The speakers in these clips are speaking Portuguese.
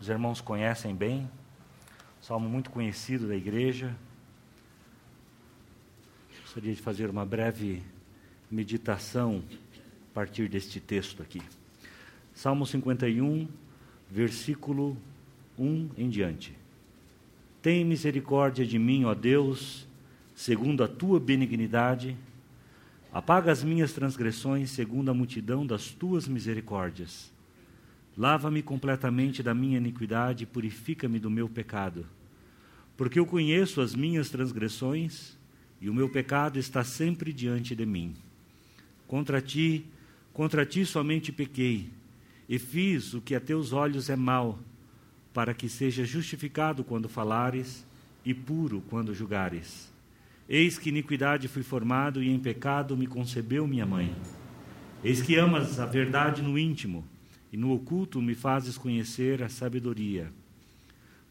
os irmãos conhecem bem, salmo muito conhecido da igreja. Gostaria de fazer uma breve meditação a partir deste texto aqui. Salmo 51, versículo 1 em diante. Tem misericórdia de mim, ó Deus, segundo a tua benignidade. Apaga as minhas transgressões segundo a multidão das tuas misericórdias. Lava-me completamente da minha iniquidade e purifica-me do meu pecado. Porque eu conheço as minhas transgressões e o meu pecado está sempre diante de mim. Contra ti, contra ti somente pequei e fiz o que a teus olhos é mal para que seja justificado quando falares e puro quando julgares. Eis que iniquidade fui formado e em pecado me concebeu minha mãe. Eis que amas a verdade no íntimo e no oculto me fazes conhecer a sabedoria.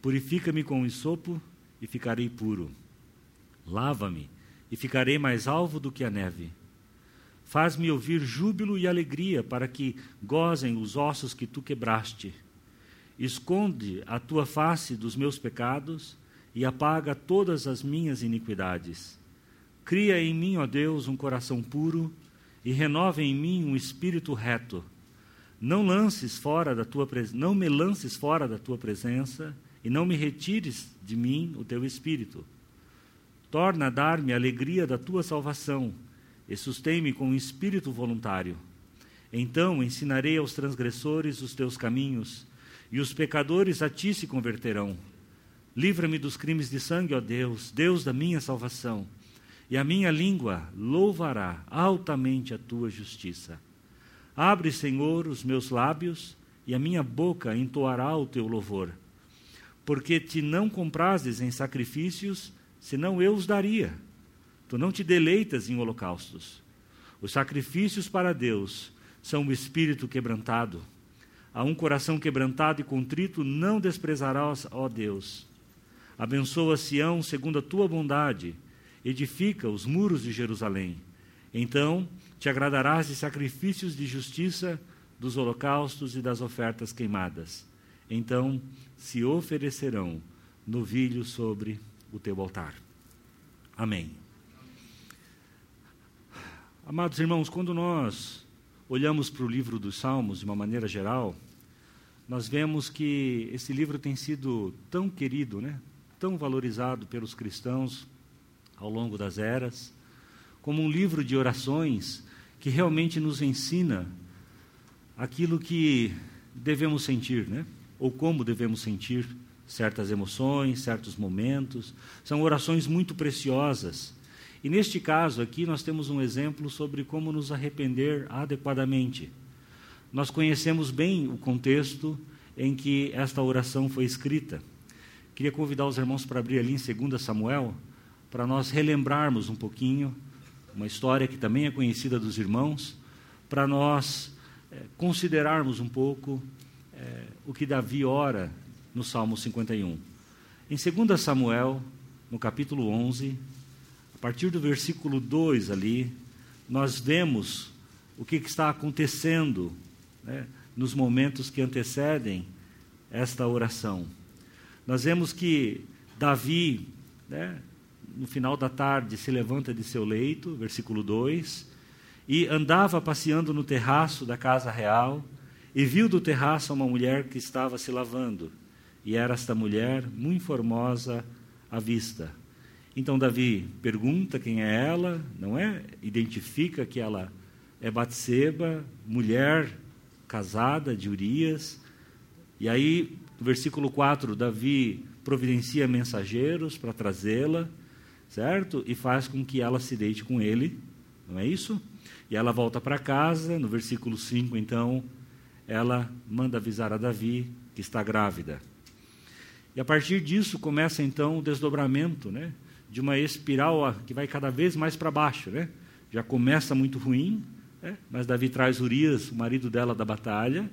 Purifica-me com o isopo e ficarei puro. Lava-me e ficarei mais alvo do que a neve. Faz-me ouvir júbilo e alegria para que gozem os ossos que tu quebraste Esconde a tua face dos meus pecados e apaga todas as minhas iniquidades. Cria em mim, ó Deus, um coração puro e renova em mim um espírito reto. Não lances fora da tua não me lances fora da tua presença e não me retires de mim o teu espírito. Torna a dar-me a alegria da tua salvação e sustém-me com um espírito voluntário. Então ensinarei aos transgressores os teus caminhos e os pecadores a ti se converterão. Livra-me dos crimes de sangue, ó Deus, Deus da minha salvação, e a minha língua louvará altamente a tua justiça. Abre, Senhor, os meus lábios, e a minha boca entoará o teu louvor. Porque te não comprases em sacrifícios, senão eu os daria. Tu não te deleitas em holocaustos. Os sacrifícios para Deus são o espírito quebrantado a um coração quebrantado e contrito não desprezarás, ó Deus. Abençoa Sião segundo a tua bondade, edifica os muros de Jerusalém. Então te agradarás de sacrifícios de justiça, dos holocaustos e das ofertas queimadas. Então se oferecerão novilhos sobre o teu altar. Amém. Amados irmãos, quando nós olhamos para o livro dos Salmos de uma maneira geral, nós vemos que esse livro tem sido tão querido, né? tão valorizado pelos cristãos ao longo das eras, como um livro de orações que realmente nos ensina aquilo que devemos sentir, né? ou como devemos sentir certas emoções, certos momentos. São orações muito preciosas e neste caso aqui, nós temos um exemplo sobre como nos arrepender adequadamente. Nós conhecemos bem o contexto em que esta oração foi escrita. Queria convidar os irmãos para abrir ali em 2 Samuel, para nós relembrarmos um pouquinho uma história que também é conhecida dos irmãos, para nós é, considerarmos um pouco é, o que Davi ora no Salmo 51. Em 2 Samuel, no capítulo 11, a partir do versículo 2 ali, nós vemos o que, que está acontecendo né, nos momentos que antecedem esta oração. Nós vemos que Davi, né, no final da tarde, se levanta de seu leito, versículo 2, e andava passeando no terraço da casa real, e viu do terraço uma mulher que estava se lavando, e era esta mulher muito formosa à vista. Então Davi pergunta quem é ela, não é? Identifica que ela é Batseba, mulher casada de Urias. E aí, no versículo 4, Davi providencia mensageiros para trazê-la, certo? E faz com que ela se deite com ele, não é isso? E ela volta para casa, no versículo 5, então, ela manda avisar a Davi que está grávida. E a partir disso começa então o desdobramento, né? de uma espiral que vai cada vez mais para baixo. Né? Já começa muito ruim, né? mas Davi traz Urias, o marido dela, da batalha,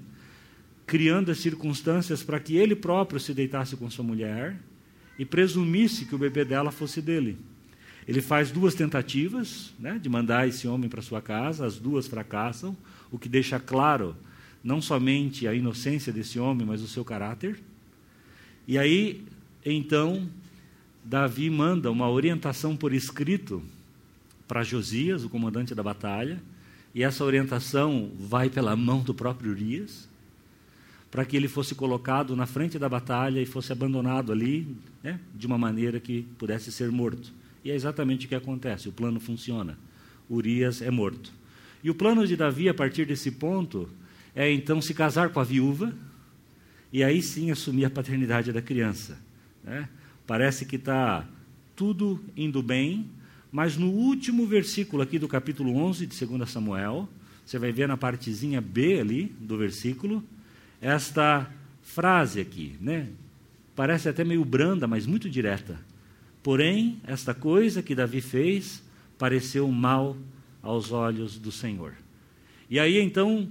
criando as circunstâncias para que ele próprio se deitasse com sua mulher e presumisse que o bebê dela fosse dele. Ele faz duas tentativas né, de mandar esse homem para sua casa, as duas fracassam, o que deixa claro não somente a inocência desse homem, mas o seu caráter. E aí, então, Davi manda uma orientação por escrito para Josias, o comandante da batalha, e essa orientação vai pela mão do próprio Urias, para que ele fosse colocado na frente da batalha e fosse abandonado ali, né, de uma maneira que pudesse ser morto. E é exatamente o que acontece: o plano funciona. Urias é morto. E o plano de Davi, a partir desse ponto, é então se casar com a viúva e aí sim assumir a paternidade da criança. Né? Parece que está tudo indo bem, mas no último versículo aqui do capítulo 11 de 2 Samuel, você vai ver na partezinha B ali do versículo, esta frase aqui, né? Parece até meio branda, mas muito direta. Porém, esta coisa que Davi fez pareceu mal aos olhos do Senhor. E aí então,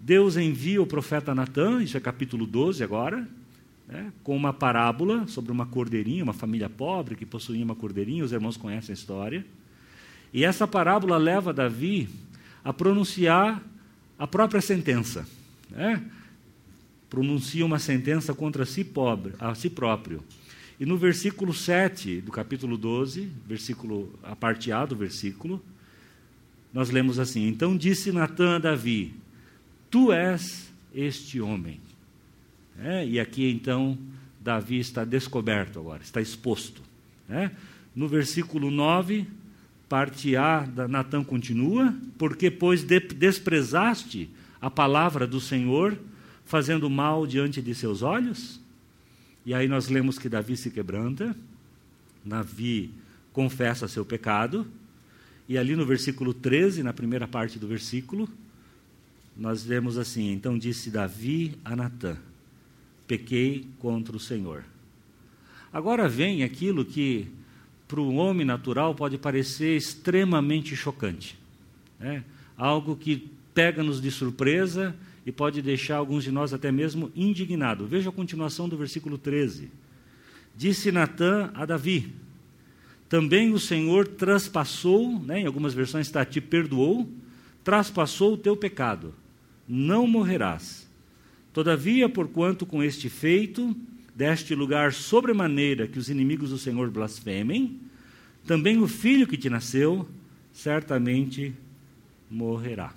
Deus envia o profeta Natan, isso é capítulo 12 agora, né, com uma parábola sobre uma cordeirinha, uma família pobre que possuía uma cordeirinha, os irmãos conhecem a história. E essa parábola leva Davi a pronunciar a própria sentença. Né? Pronuncia uma sentença contra si, pobre, a si próprio. E no versículo 7 do capítulo 12, versículo, a parte A do versículo, nós lemos assim: Então disse Natã a Davi: Tu és este homem. É, e aqui então Davi está descoberto agora, está exposto. É? No versículo 9, parte A, Natã continua: Porque, pois, de, desprezaste a palavra do Senhor, fazendo mal diante de seus olhos? E aí nós lemos que Davi se quebranta, Davi confessa seu pecado, e ali no versículo 13, na primeira parte do versículo, nós vemos assim: Então disse Davi a Natã: Pequei contra o Senhor. Agora vem aquilo que para o homem natural pode parecer extremamente chocante. Né? Algo que pega-nos de surpresa e pode deixar alguns de nós até mesmo indignados. Veja a continuação do versículo 13. Disse Natã a Davi: Também o Senhor traspassou, né, em algumas versões está, te perdoou, traspassou o teu pecado. Não morrerás. Todavia, porquanto com este feito deste lugar sobremaneira que os inimigos do Senhor blasfemem, também o filho que te nasceu certamente morrerá.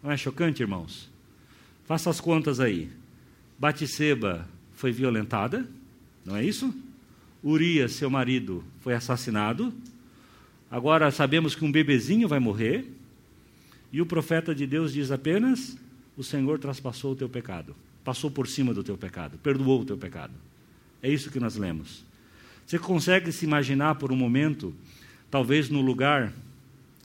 Não é chocante, irmãos? Faça as contas aí. Batseba foi violentada, não é isso? Urias, seu marido, foi assassinado. Agora sabemos que um bebezinho vai morrer. E o profeta de Deus diz apenas: O Senhor traspassou o teu pecado, passou por cima do teu pecado, perdoou o teu pecado. É isso que nós lemos. Você consegue se imaginar por um momento, talvez no lugar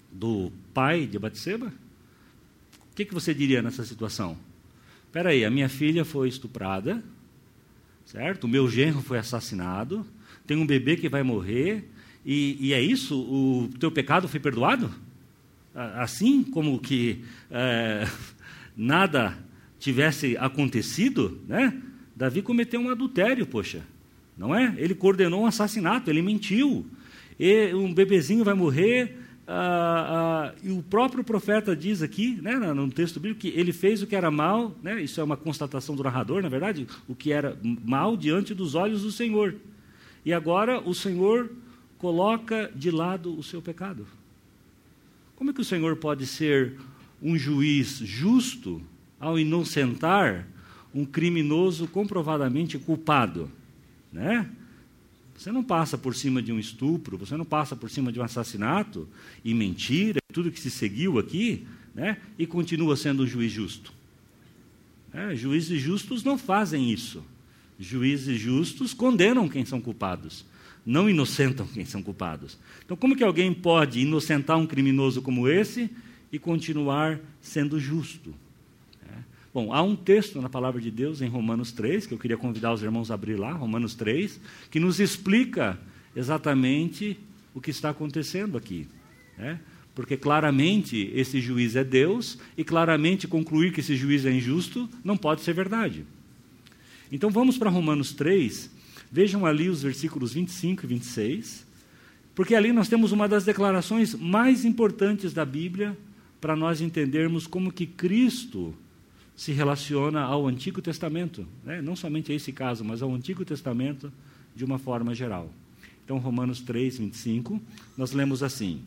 do pai de Batseba? O que, que você diria nessa situação? Espera aí, a minha filha foi estuprada, certo? O meu genro foi assassinado, tem um bebê que vai morrer, e, e é isso? O teu pecado foi perdoado? Assim como que é, nada tivesse acontecido, né? Davi cometeu um adultério, poxa, não é? Ele coordenou um assassinato, ele mentiu. E um bebezinho vai morrer, ah, ah, e o próprio profeta diz aqui, né, no texto bíblico, que ele fez o que era mal, né, isso é uma constatação do narrador, na verdade, o que era mal diante dos olhos do Senhor. E agora o Senhor coloca de lado o seu pecado. Como é que o Senhor pode ser um juiz justo ao inocentar um criminoso comprovadamente culpado? Né? Você não passa por cima de um estupro, você não passa por cima de um assassinato e mentira, tudo que se seguiu aqui, né? e continua sendo um juiz justo. É, juízes justos não fazem isso. Juízes justos condenam quem são culpados, não inocentam quem são culpados. Então, como que alguém pode inocentar um criminoso como esse e continuar sendo justo? Bom, há um texto na palavra de Deus em Romanos 3, que eu queria convidar os irmãos a abrir lá, Romanos 3, que nos explica exatamente o que está acontecendo aqui. Né? Porque claramente esse juiz é Deus, e claramente concluir que esse juiz é injusto não pode ser verdade. Então vamos para Romanos 3, vejam ali os versículos 25 e 26, porque ali nós temos uma das declarações mais importantes da Bíblia para nós entendermos como que Cristo se relaciona ao Antigo Testamento, né? não somente a esse caso, mas ao Antigo Testamento de uma forma geral. Então, Romanos 3, 25, nós lemos assim: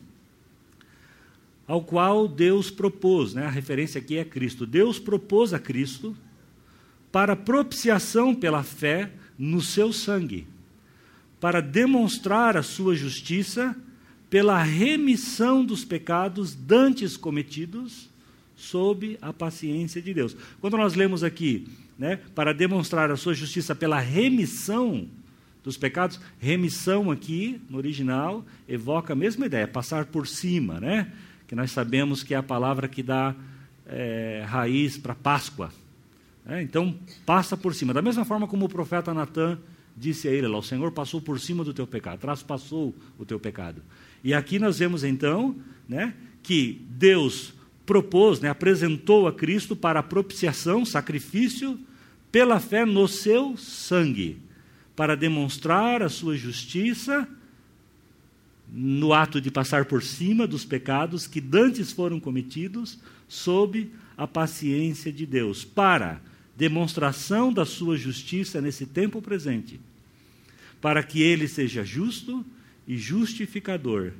Ao qual Deus propôs, né? a referência aqui é Cristo, Deus propôs a Cristo para propiciação pela fé no seu sangue, para demonstrar a sua justiça pela remissão dos pecados dantes cometidos sob a paciência de Deus. Quando nós lemos aqui, né, para demonstrar a sua justiça pela remissão dos pecados, remissão aqui, no original, evoca a mesma ideia, passar por cima, né? Que nós sabemos que é a palavra que dá é, raiz para Páscoa. Né? Então, passa por cima. Da mesma forma como o profeta Natan disse a ele, o Senhor passou por cima do teu pecado, traspassou o teu pecado. E aqui nós vemos então, né, que Deus propôs, né, apresentou a Cristo para a propiciação, sacrifício, pela fé no seu sangue, para demonstrar a sua justiça no ato de passar por cima dos pecados que dantes foram cometidos sob a paciência de Deus, para demonstração da sua justiça nesse tempo presente, para que ele seja justo e justificador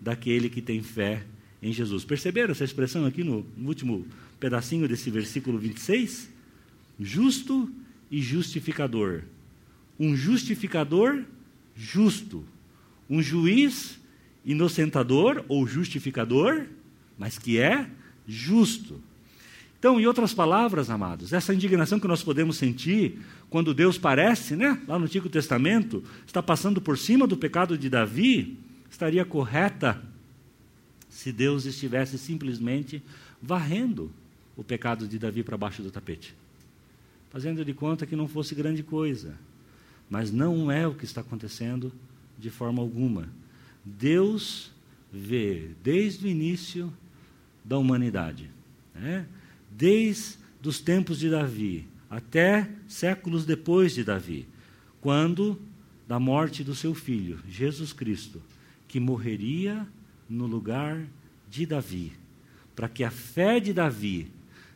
daquele que tem fé em Jesus. Perceberam essa expressão aqui no, último pedacinho desse versículo 26? Justo e justificador. Um justificador justo. Um juiz inocentador ou justificador, mas que é justo. Então, em outras palavras, amados, essa indignação que nós podemos sentir quando Deus parece, né, lá no Antigo Testamento, está passando por cima do pecado de Davi, estaria correta se Deus estivesse simplesmente varrendo o pecado de Davi para baixo do tapete, fazendo de conta que não fosse grande coisa. Mas não é o que está acontecendo de forma alguma. Deus vê desde o início da humanidade, né? desde os tempos de Davi até séculos depois de Davi, quando da morte do seu filho, Jesus Cristo, que morreria no lugar de Davi, para que a fé de Davi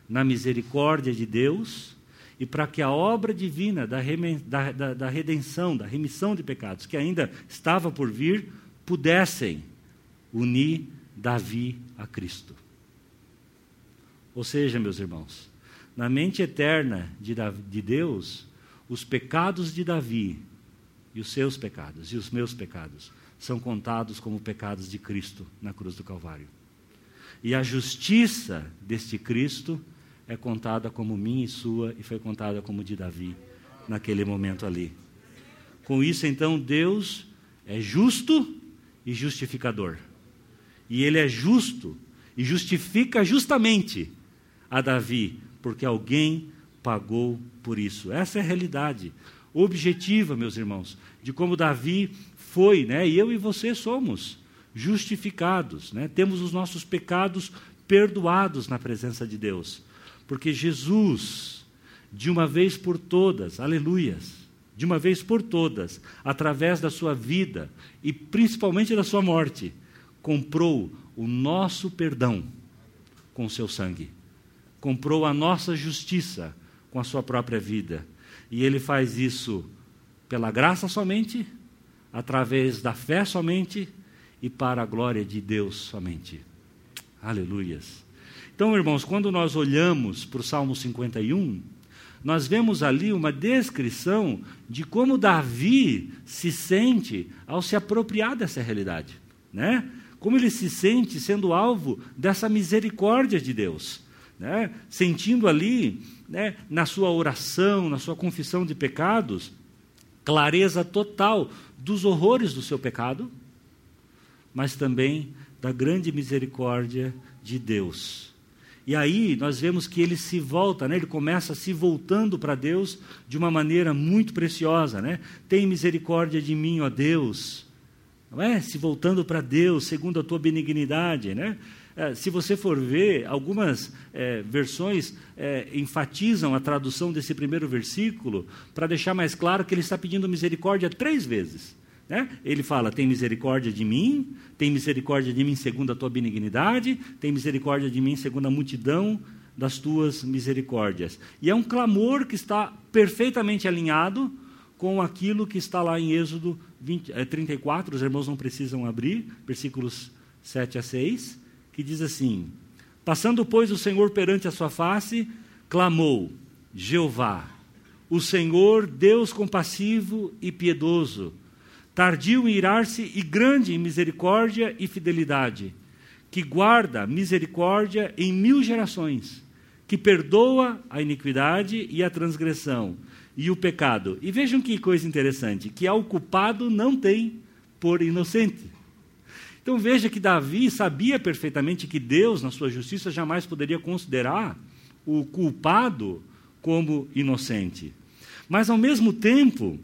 na misericórdia de Deus e para que a obra divina da, da, da, da, redenção, da remissão de pecados, que ainda estava por vir, pudessem unir Davi a Cristo. Ou seja, meus irmãos, na mente eterna de, de Deus, os pecados de Davi e os seus pecados e os meus pecados são contados como pecados de Cristo na cruz do Calvário. E a justiça deste Cristo é contada como minha e sua, e foi contada como de Davi naquele momento ali. Com isso, então, Deus é justo e justificador. E Ele é justo e justifica justamente a Davi, porque alguém pagou por isso. Essa é a realidade objetiva, meus irmãos, de como Davi foi, né? E eu e você somos justificados, né? Temos os nossos pecados perdoados na presença de Deus. Porque Jesus, de uma vez por todas, aleluias, de uma vez por todas, através da sua vida e principalmente da sua morte, comprou o nosso perdão com seu sangue. Comprou a nossa justiça com a sua própria vida. E ele faz isso pela graça somente através da fé somente e para a glória de Deus somente. Aleluias. Então, irmãos, quando nós olhamos para o Salmo 51, nós vemos ali uma descrição de como Davi se sente ao se apropriar dessa realidade, né? Como ele se sente sendo alvo dessa misericórdia de Deus, né? Sentindo ali, né, na sua oração, na sua confissão de pecados, clareza total dos horrores do seu pecado, mas também da grande misericórdia de Deus. E aí nós vemos que ele se volta, né? ele começa se voltando para Deus de uma maneira muito preciosa. Né? Tem misericórdia de mim, ó Deus. Não é? Se voltando para Deus, segundo a tua benignidade. Né? É, se você for ver, algumas é, versões é, enfatizam a tradução desse primeiro versículo para deixar mais claro que ele está pedindo misericórdia três vezes. Né? Ele fala: tem misericórdia de mim, tem misericórdia de mim segundo a tua benignidade, tem misericórdia de mim segundo a multidão das tuas misericórdias. E é um clamor que está perfeitamente alinhado com aquilo que está lá em Êxodo 20, é, 34, os irmãos não precisam abrir, versículos 7 a 6, que diz assim: Passando, pois, o Senhor perante a sua face, clamou: Jeová, o Senhor, Deus compassivo e piedoso, tardio em irar-se e grande em misericórdia e fidelidade, que guarda misericórdia em mil gerações, que perdoa a iniquidade e a transgressão e o pecado. E vejam que coisa interessante, que ao culpado não tem por inocente. Então veja que Davi sabia perfeitamente que Deus, na sua justiça, jamais poderia considerar o culpado como inocente. Mas ao mesmo tempo,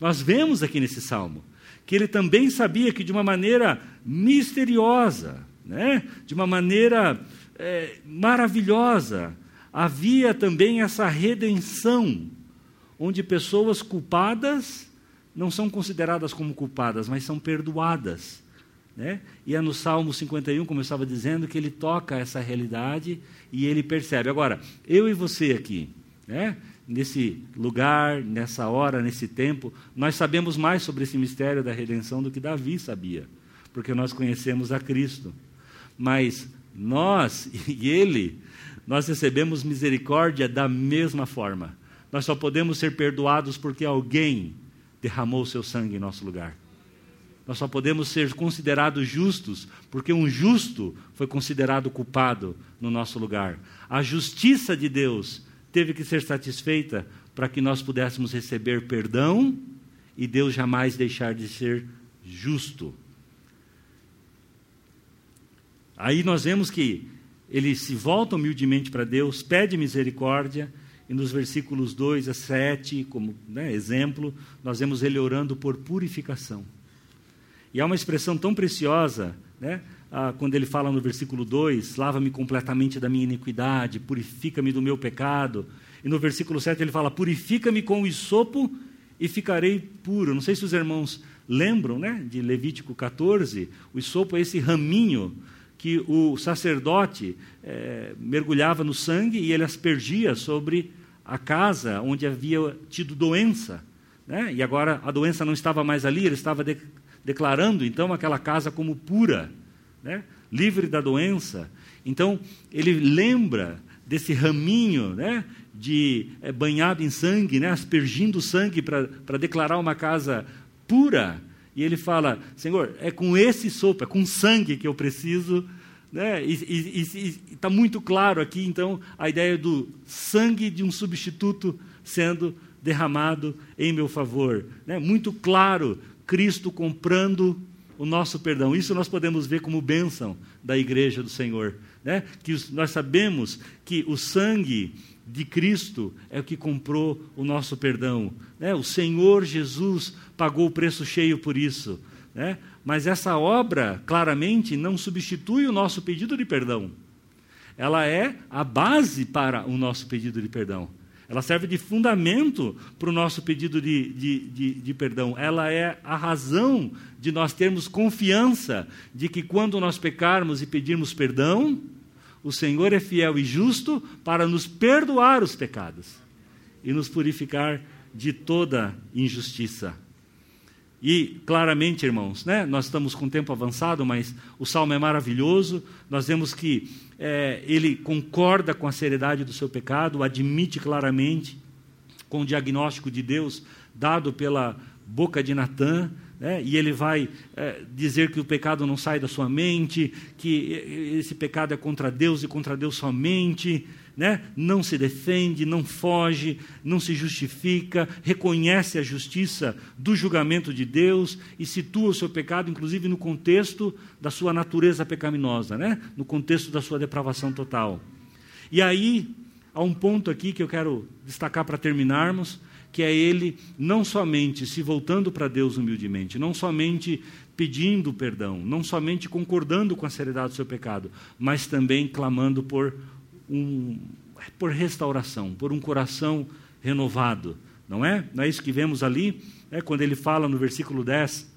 nós vemos aqui nesse salmo que ele também sabia que de uma maneira misteriosa, né, de uma maneira é, maravilhosa, havia também essa redenção, onde pessoas culpadas não são consideradas como culpadas, mas são perdoadas. Né? E é no Salmo 51, como eu estava dizendo, que ele toca essa realidade e ele percebe. Agora, eu e você aqui, né? nesse lugar, nessa hora, nesse tempo, nós sabemos mais sobre esse mistério da redenção do que Davi sabia, porque nós conhecemos a Cristo. Mas nós e ele, nós recebemos misericórdia da mesma forma. Nós só podemos ser perdoados porque alguém derramou seu sangue em nosso lugar. Nós só podemos ser considerados justos porque um justo foi considerado culpado no nosso lugar. A justiça de Deus teve que ser satisfeita para que nós pudéssemos receber perdão e Deus jamais deixar de ser justo. Aí nós vemos que ele se volta humildemente para Deus, pede misericórdia, e nos versículos 2 a 7, como né, exemplo, nós vemos ele orando por purificação. E há uma expressão tão preciosa, né, ah, quando ele fala no versículo 2: lava-me completamente da minha iniquidade, purifica-me do meu pecado. E no versículo 7 ele fala: purifica-me com o isopo e ficarei puro. Não sei se os irmãos lembram né, de Levítico 14: o isopo é esse raminho que o sacerdote é, mergulhava no sangue e ele aspergia sobre a casa onde havia tido doença. Né? E agora a doença não estava mais ali, ele estava de, declarando então aquela casa como pura né? livre da doença. Então, ele lembra desse raminho né? de é, banhado em sangue, né? aspergindo sangue para declarar uma casa pura. E ele fala: Senhor, é com esse sopro, é com sangue que eu preciso. Né? E está muito claro aqui, então, a ideia do sangue de um substituto sendo derramado em meu favor. Né? Muito claro, Cristo comprando o nosso perdão. Isso nós podemos ver como bênção da igreja do Senhor. Né? Que nós sabemos que o sangue de Cristo é o que comprou o nosso perdão. Né? O Senhor Jesus pagou o preço cheio por isso. Né? Mas essa obra, claramente, não substitui o nosso pedido de perdão. Ela é a base para o nosso pedido de perdão. Ela serve de fundamento para o nosso pedido de, de, de, de, perdão. Ela é a razão de nós termos confiança de que quando nós pecarmos e pedirmos perdão, o Senhor é fiel e justo para nos perdoar os pecados e nos purificar de toda injustiça. E claramente, irmãos, né, nós estamos com tempo avançado, mas o salmo é maravilhoso. Nós vemos que é, ele concorda com a seriedade do seu pecado, admite claramente com o diagnóstico de Deus dado pela boca de Natã, né, e ele vai é, dizer que o pecado não sai da sua mente, que esse pecado é contra Deus e contra Deus somente né? não se defende, não foge, não se justifica, reconhece a justiça do julgamento de Deus e situa o seu pecado, inclusive no contexto da sua natureza pecaminosa, né? no contexto da sua depravação total. E aí, há um ponto aqui que eu quero destacar para terminarmos, que é ele não somente se voltando para Deus humildemente, não somente pedindo perdão, não somente concordando com a seriedade do seu pecado, mas também clamando por um, por restauração, por um coração renovado, não é? Não é isso que vemos ali? É quando ele fala no versículo 10: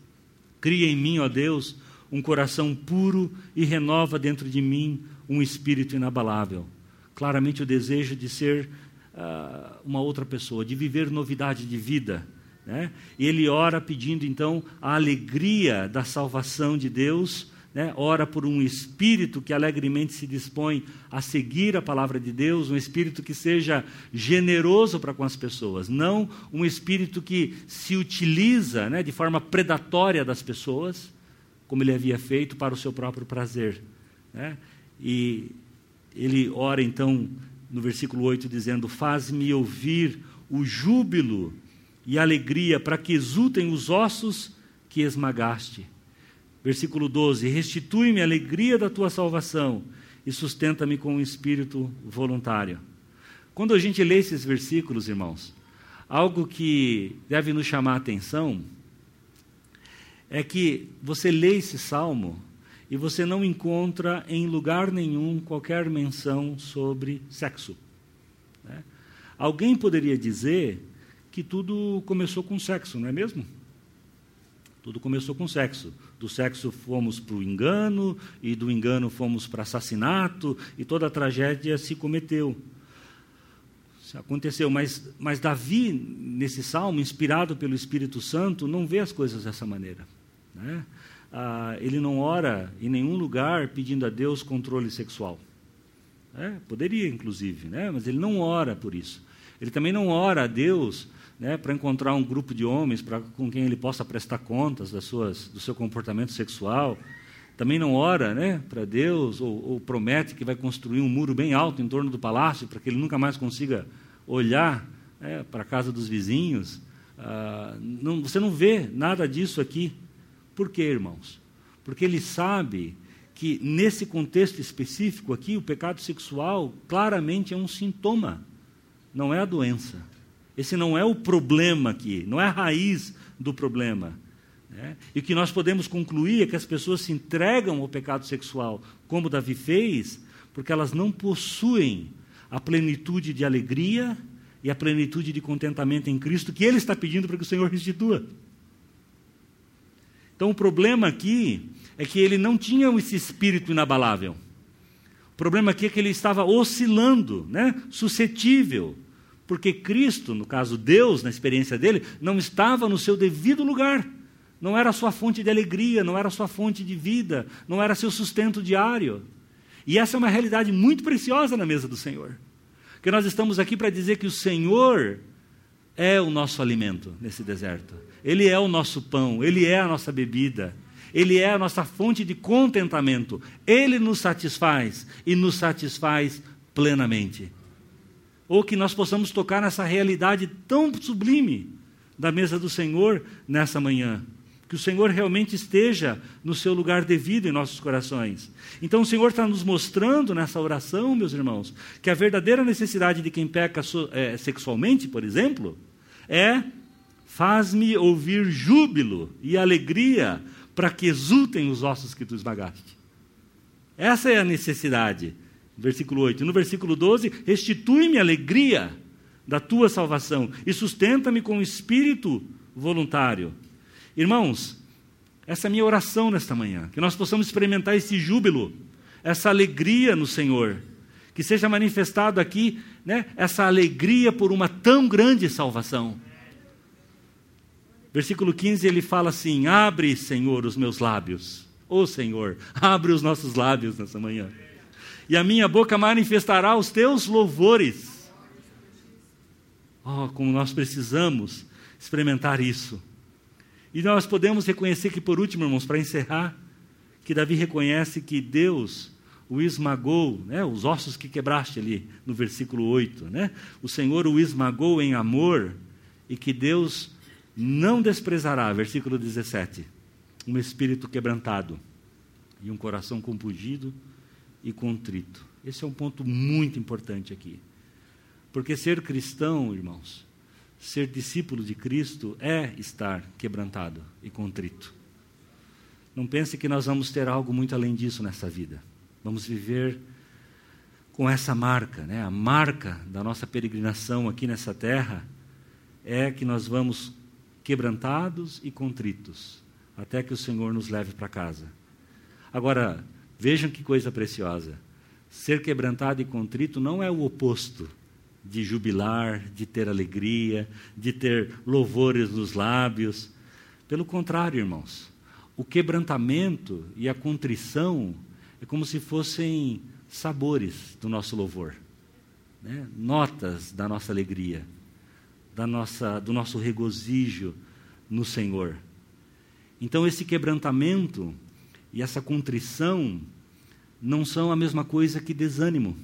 Cria em mim, ó Deus, um coração puro e renova dentro de mim um espírito inabalável. claramente o desejo de ser uh, uma outra pessoa, de viver novidade de vida. Né? Ele ora pedindo então a alegria da salvação de Deus né, ora por um espírito que alegremente se dispõe a seguir a palavra de Deus, um espírito que seja generoso para com as pessoas, não um espírito que se utiliza né, de forma predatória das pessoas, como ele havia feito para o seu próprio prazer. Né? E ele ora então no versículo 8 dizendo: Faz-me ouvir o júbilo e alegria para que exultem os ossos que esmagaste Versículo 12: Restitui-me a alegria da tua salvação e sustenta-me com um espírito voluntário. Quando a gente lê esses versículos, irmãos, algo que deve nos chamar a atenção é que você lê esse salmo e você não encontra em lugar nenhum qualquer menção sobre sexo. Né? Alguém poderia dizer que tudo começou com sexo, não é mesmo? Tudo começou com sexo. Do sexo fomos para o engano, e do engano fomos para assassinato, e toda a tragédia se cometeu. Isso aconteceu, mas, mas Davi, nesse salmo, inspirado pelo Espírito Santo, não vê as coisas dessa maneira. Né? Ah, ele não ora em nenhum lugar pedindo a Deus controle sexual. É, poderia, inclusive, né? mas ele não ora por isso. Ele também não ora a Deus né, para encontrar um grupo de homens pra, com quem ele possa prestar contas das suas, do seu comportamento sexual. Também não ora né, para Deus ou, ou, promete que vai construir um muro bem alto em torno do palácio para que ele nunca mais consiga olhar né, para a casa dos vizinhos. Ah, não, você não vê nada disso aqui. Por quê, irmãos? Porque ele sabe que nesse contexto específico aqui, o pecado sexual claramente é um sintoma, não é a doença. Esse não é o problema aqui, não é a raiz do problema. Né? E o que nós podemos concluir é que as pessoas se entregam ao pecado sexual, como Davi fez, porque elas não possuem a plenitude de alegria e a plenitude de contentamento em Cristo que Ele está pedindo para que o Senhor restitua. Então o problema aqui é que ele não tinha esse espírito inabalável. O problema aqui é que ele estava oscilando, né? suscetível porque Cristo, no caso Deus, na experiência dele, não estava no seu devido lugar. Não era sua fonte de alegria, não era sua fonte de vida, não era seu sustento diário. E essa é uma realidade muito preciosa na mesa do Senhor. Que nós estamos aqui para dizer que o Senhor é o nosso alimento nesse deserto. Ele é o nosso pão, ele é a nossa bebida. Ele é a nossa fonte de contentamento. Ele nos satisfaz e nos satisfaz plenamente ou que nós possamos tocar nessa realidade tão sublime da mesa do Senhor nessa manhã. Que o Senhor realmente esteja no seu lugar devido em nossos corações. Então o Senhor está nos mostrando nessa oração, meus irmãos, que a verdadeira necessidade de quem peca é, sexualmente, por exemplo, é faz-me ouvir júbilo e alegria para que exultem os ossos que tu esmagaste. Essa é a necessidade versículo 8. No versículo 12, restitui-me a alegria da tua salvação e sustenta-me com o espírito voluntário. Irmãos, essa é a minha oração nesta manhã, que nós possamos experimentar esse júbilo, essa alegria no Senhor, que seja manifestado aqui, né, essa alegria por uma tão grande salvação. Versículo 15 ele fala assim: Abre, Senhor, os meus lábios. Ô oh, Senhor, abre os nossos lábios nessa manhã e a minha boca manifestará os teus louvores. Oh, como nós precisamos experimentar isso. E nós podemos reconhecer que, por último, irmãos, para encerrar, que Davi reconhece que Deus o esmagou, né, os ossos que quebraste ali no versículo 8. Né? O Senhor o esmagou em amor e que Deus não desprezará, versículo 17, um espírito quebrantado e um coração compungido e contrito. Esse é um ponto muito importante aqui. Porque ser cristão, irmãos, ser discípulo de Cristo é estar quebrantado e contrito. Não pense que nós vamos ter algo muito além disso nessa vida. Vamos viver com essa marca, né? A marca da nossa peregrinação aqui nessa terra é que nós vamos quebrantados e contritos até que o Senhor nos leve para casa. Agora, Vejam que coisa preciosa. Ser quebrantado e contrito não é o oposto de jubilar, de ter alegria, de ter louvores nos lábios. Pelo contrário, irmãos, o quebrantamento e a contrição é como se fossem sabores do nosso louvor, né? notas da nossa alegria, da nossa, do nosso regozijo no Senhor. Então, esse quebrantamento e essa contrição não são a mesma coisa que desânimo.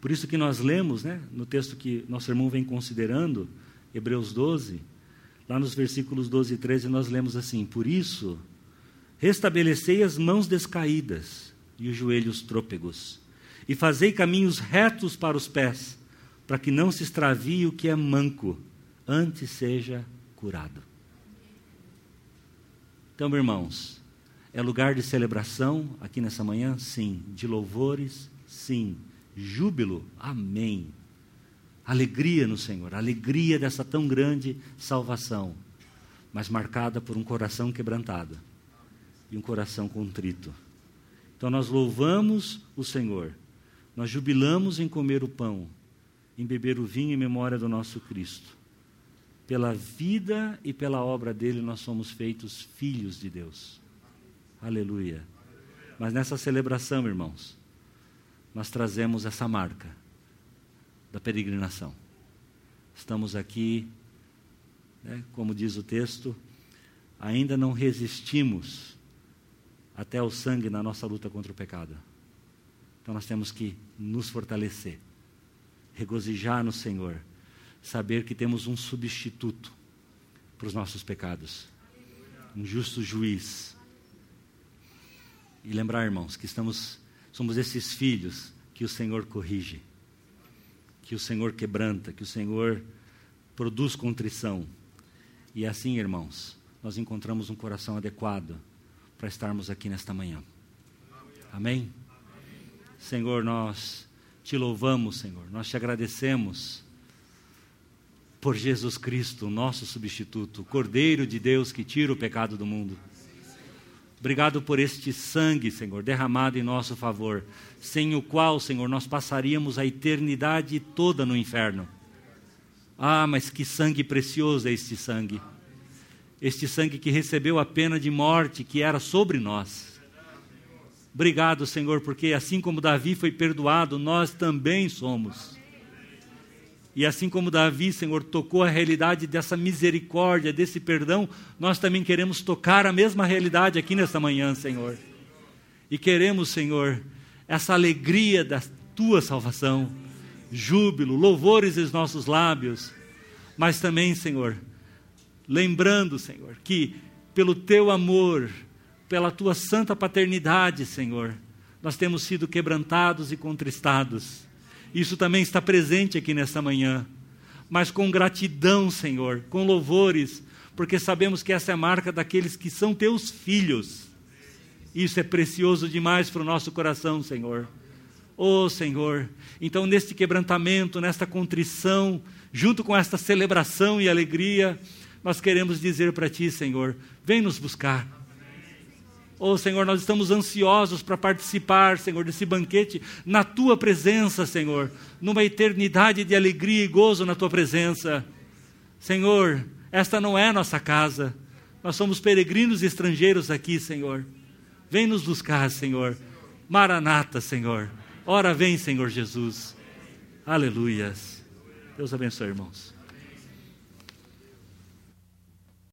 Por isso que nós lemos, né, no texto que nosso irmão vem considerando, Hebreus 12, lá nos versículos 12 e 13, nós lemos assim: Por isso, restabelecei as mãos descaídas e os joelhos trôpegos, e fazei caminhos retos para os pés, para que não se extravie o que é manco, antes seja curado. Então, irmãos, é lugar de celebração aqui nessa manhã? Sim. De louvores? Sim. Júbilo? Amém. Alegria no Senhor, alegria dessa tão grande salvação, mas marcada por um coração quebrantado e um coração contrito. Então nós louvamos o Senhor, nós jubilamos em comer o pão, em beber o vinho em memória do nosso Cristo. Pela vida e pela obra dele nós somos feitos filhos de Deus. Aleluia. Mas nessa celebração, irmãos, nós trazemos essa marca da peregrinação. Estamos aqui, né, como diz o texto, ainda não resistimos até o sangue na nossa luta contra o pecado. Então nós temos que nos fortalecer, regozijar no Senhor, saber que temos um substituto para os nossos pecados, um justo juiz e lembrar, irmãos, que estamos, somos esses filhos que o Senhor corrige, que o Senhor quebranta, que o Senhor produz contrição. E assim, irmãos, nós encontramos um coração adequado para estarmos aqui nesta manhã. Amém? Senhor, nós te louvamos, Senhor, nós te agradecemos por Jesus Cristo, nosso substituto, Cordeiro de Deus que tira o pecado do mundo. Obrigado por este sangue, Senhor, derramado em nosso favor, sem o qual, Senhor, nós passaríamos a eternidade toda no inferno. Ah, mas que sangue precioso é este sangue. Este sangue que recebeu a pena de morte que era sobre nós. Obrigado, Senhor, porque assim como Davi foi perdoado, nós também somos. E assim como Davi, Senhor, tocou a realidade dessa misericórdia, desse perdão, nós também queremos tocar a mesma realidade aqui nesta manhã, Senhor. E queremos, Senhor, essa alegria da tua salvação, júbilo, louvores em nossos lábios, mas também, Senhor, lembrando, Senhor, que pelo teu amor, pela tua santa paternidade, Senhor, nós temos sido quebrantados e contristados isso também está presente aqui nesta manhã. Mas com gratidão, Senhor, com louvores, porque sabemos que essa é a marca daqueles que são teus filhos. Isso é precioso demais para o nosso coração, Senhor. Oh, Senhor, então neste quebrantamento, nesta contrição, junto com esta celebração e alegria, nós queremos dizer para Ti, Senhor, vem nos buscar Oh Senhor, nós estamos ansiosos para participar, Senhor, desse banquete na tua presença, Senhor, numa eternidade de alegria e gozo na tua presença. Senhor, esta não é nossa casa, nós somos peregrinos e estrangeiros aqui, Senhor. Vem nos buscar, Senhor. Maranata, Senhor. Ora vem, Senhor Jesus. Aleluias. Deus abençoe, irmãos.